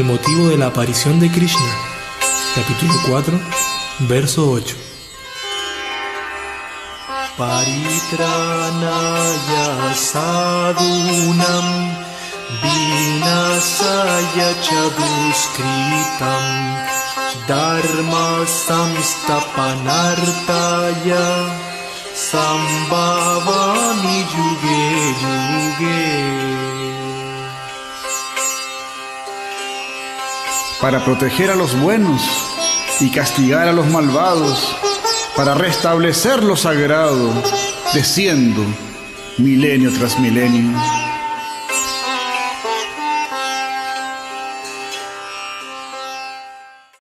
El motivo de la aparición de Krishna. Capítulo 4, verso 8. Paritranaya sadunam vinasaya chaduskritam dharma samstapanartaya sambhavami yuge yuge para proteger a los buenos y castigar a los malvados, para restablecer lo sagrado, desciendo milenio tras milenio.